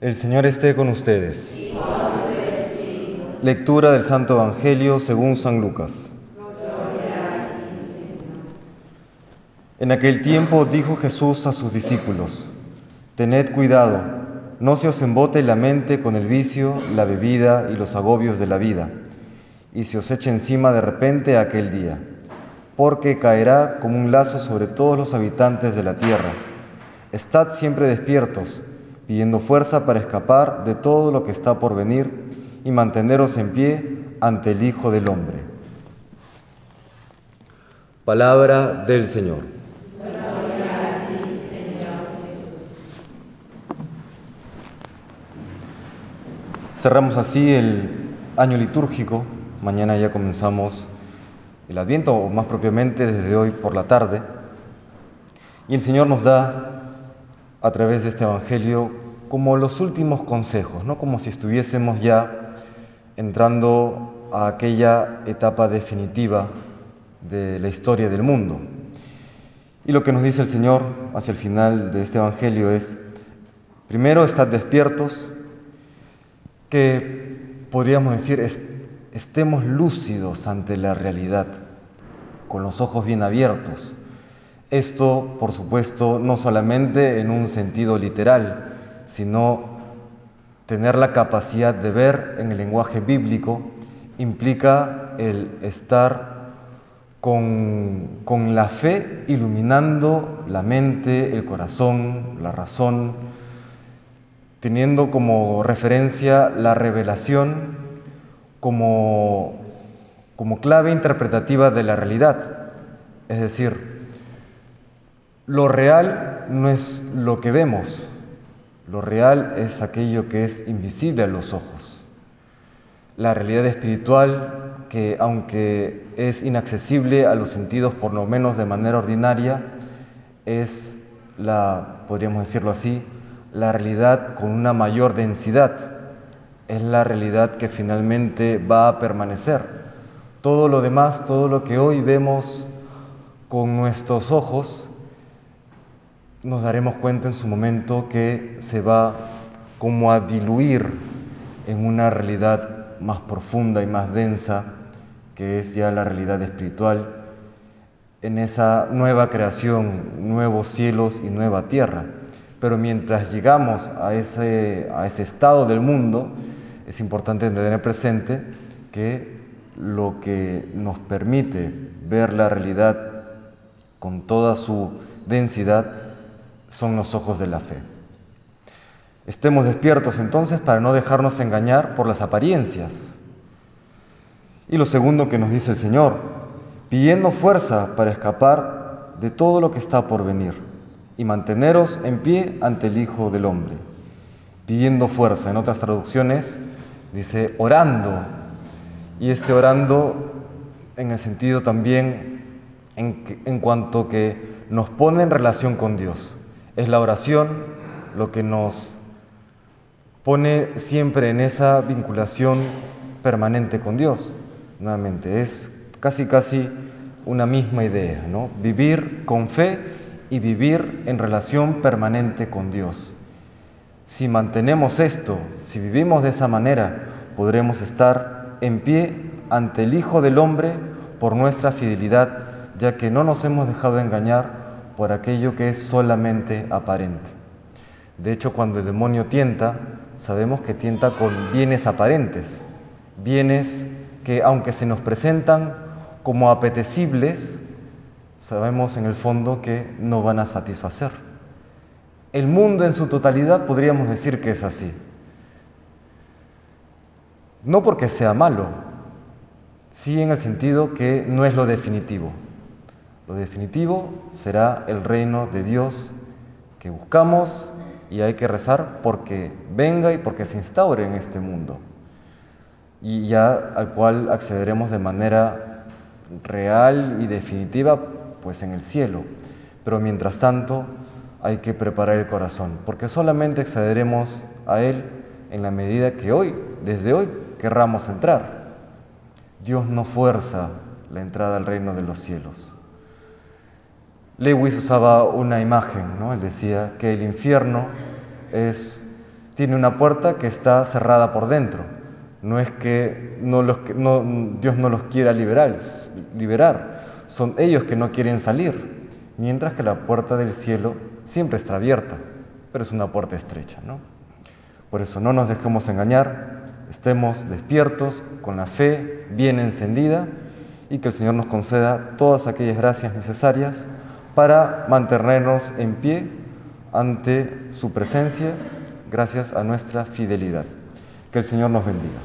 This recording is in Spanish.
El Señor esté con ustedes. Lectura del Santo Evangelio según San Lucas. En aquel tiempo dijo Jesús a sus discípulos, Tened cuidado, no se os embote la mente con el vicio, la bebida y los agobios de la vida, y se os eche encima de repente aquel día, porque caerá como un lazo sobre todos los habitantes de la tierra. Estad siempre despiertos, pidiendo fuerza para escapar de todo lo que está por venir y manteneros en pie ante el Hijo del Hombre. Palabra del Señor. Cerramos así el año litúrgico. Mañana ya comenzamos el Adviento, o más propiamente desde hoy por la tarde. Y el Señor nos da, a través de este Evangelio, como los últimos consejos, ¿no? como si estuviésemos ya entrando a aquella etapa definitiva de la historia del mundo. Y lo que nos dice el Señor hacia el final de este Evangelio es, primero, estad despiertos, que podríamos decir estemos lúcidos ante la realidad, con los ojos bien abiertos. Esto, por supuesto, no solamente en un sentido literal, sino tener la capacidad de ver en el lenguaje bíblico implica el estar con, con, la fe iluminando la mente, el corazón, la razón, teniendo como referencia la revelación como, como clave interpretativa de la realidad. Es decir, lo real no es lo que vemos, lo real es aquello que es invisible a los ojos. La realidad espiritual, que aunque es inaccesible a los sentidos por lo menos de manera ordinaria, es la, podríamos decirlo así, la realidad con una mayor densidad. Es la realidad que finalmente va a permanecer. Todo lo demás, todo lo que hoy vemos con nuestros ojos, nos daremos cuenta en su momento que se va como a diluir en una realidad más profunda y más densa, que es ya la realidad espiritual, en esa nueva creación, nuevos cielos y nueva tierra. Pero mientras llegamos a ese, a ese estado del mundo, es importante tener presente que lo que nos permite ver la realidad con toda su densidad son los ojos de la fe. Estemos despiertos entonces para no dejarnos engañar por las apariencias. Y lo segundo que nos dice el Señor, pidiendo fuerza para escapar de todo lo que está por venir y manteneros en pie ante el Hijo del Hombre, pidiendo fuerza. En otras traducciones dice orando, y este orando en el sentido también en, en cuanto que nos pone en relación con Dios. Es la oración lo que nos pone siempre en esa vinculación permanente con Dios. Nuevamente, es casi casi una misma idea, ¿no? Vivir con fe y vivir en relación permanente con Dios. Si mantenemos esto, si vivimos de esa manera, podremos estar en pie ante el Hijo del Hombre por nuestra fidelidad, ya que no nos hemos dejado engañar por aquello que es solamente aparente. De hecho, cuando el demonio tienta, sabemos que tienta con bienes aparentes, bienes que aunque se nos presentan como apetecibles, sabemos en el fondo que no van a satisfacer. El mundo en su totalidad podríamos decir que es así. No porque sea malo, sí en el sentido que no es lo definitivo. Lo definitivo será el reino de Dios que buscamos y hay que rezar porque venga y porque se instaure en este mundo y ya al cual accederemos de manera real y definitiva pues en el cielo. Pero mientras tanto hay que preparar el corazón, porque solamente accederemos a Él en la medida que hoy, desde hoy, querramos entrar. Dios no fuerza la entrada al reino de los cielos. Lewis usaba una imagen, ¿no? Él decía que el infierno tiene una puerta que está cerrada por dentro. No es que, Dios no los quiera liberar, liberar, son ellos que no quieren salir, mientras que la puerta del cielo siempre está abierta, pero es una puerta estrecha. ¿no? Por eso no nos dejemos engañar, estemos despiertos, con la fe bien encendida y que el Señor nos conceda todas aquellas gracias necesarias para mantenernos en pie ante su presencia gracias a nuestra fidelidad. Que el Señor nos bendiga.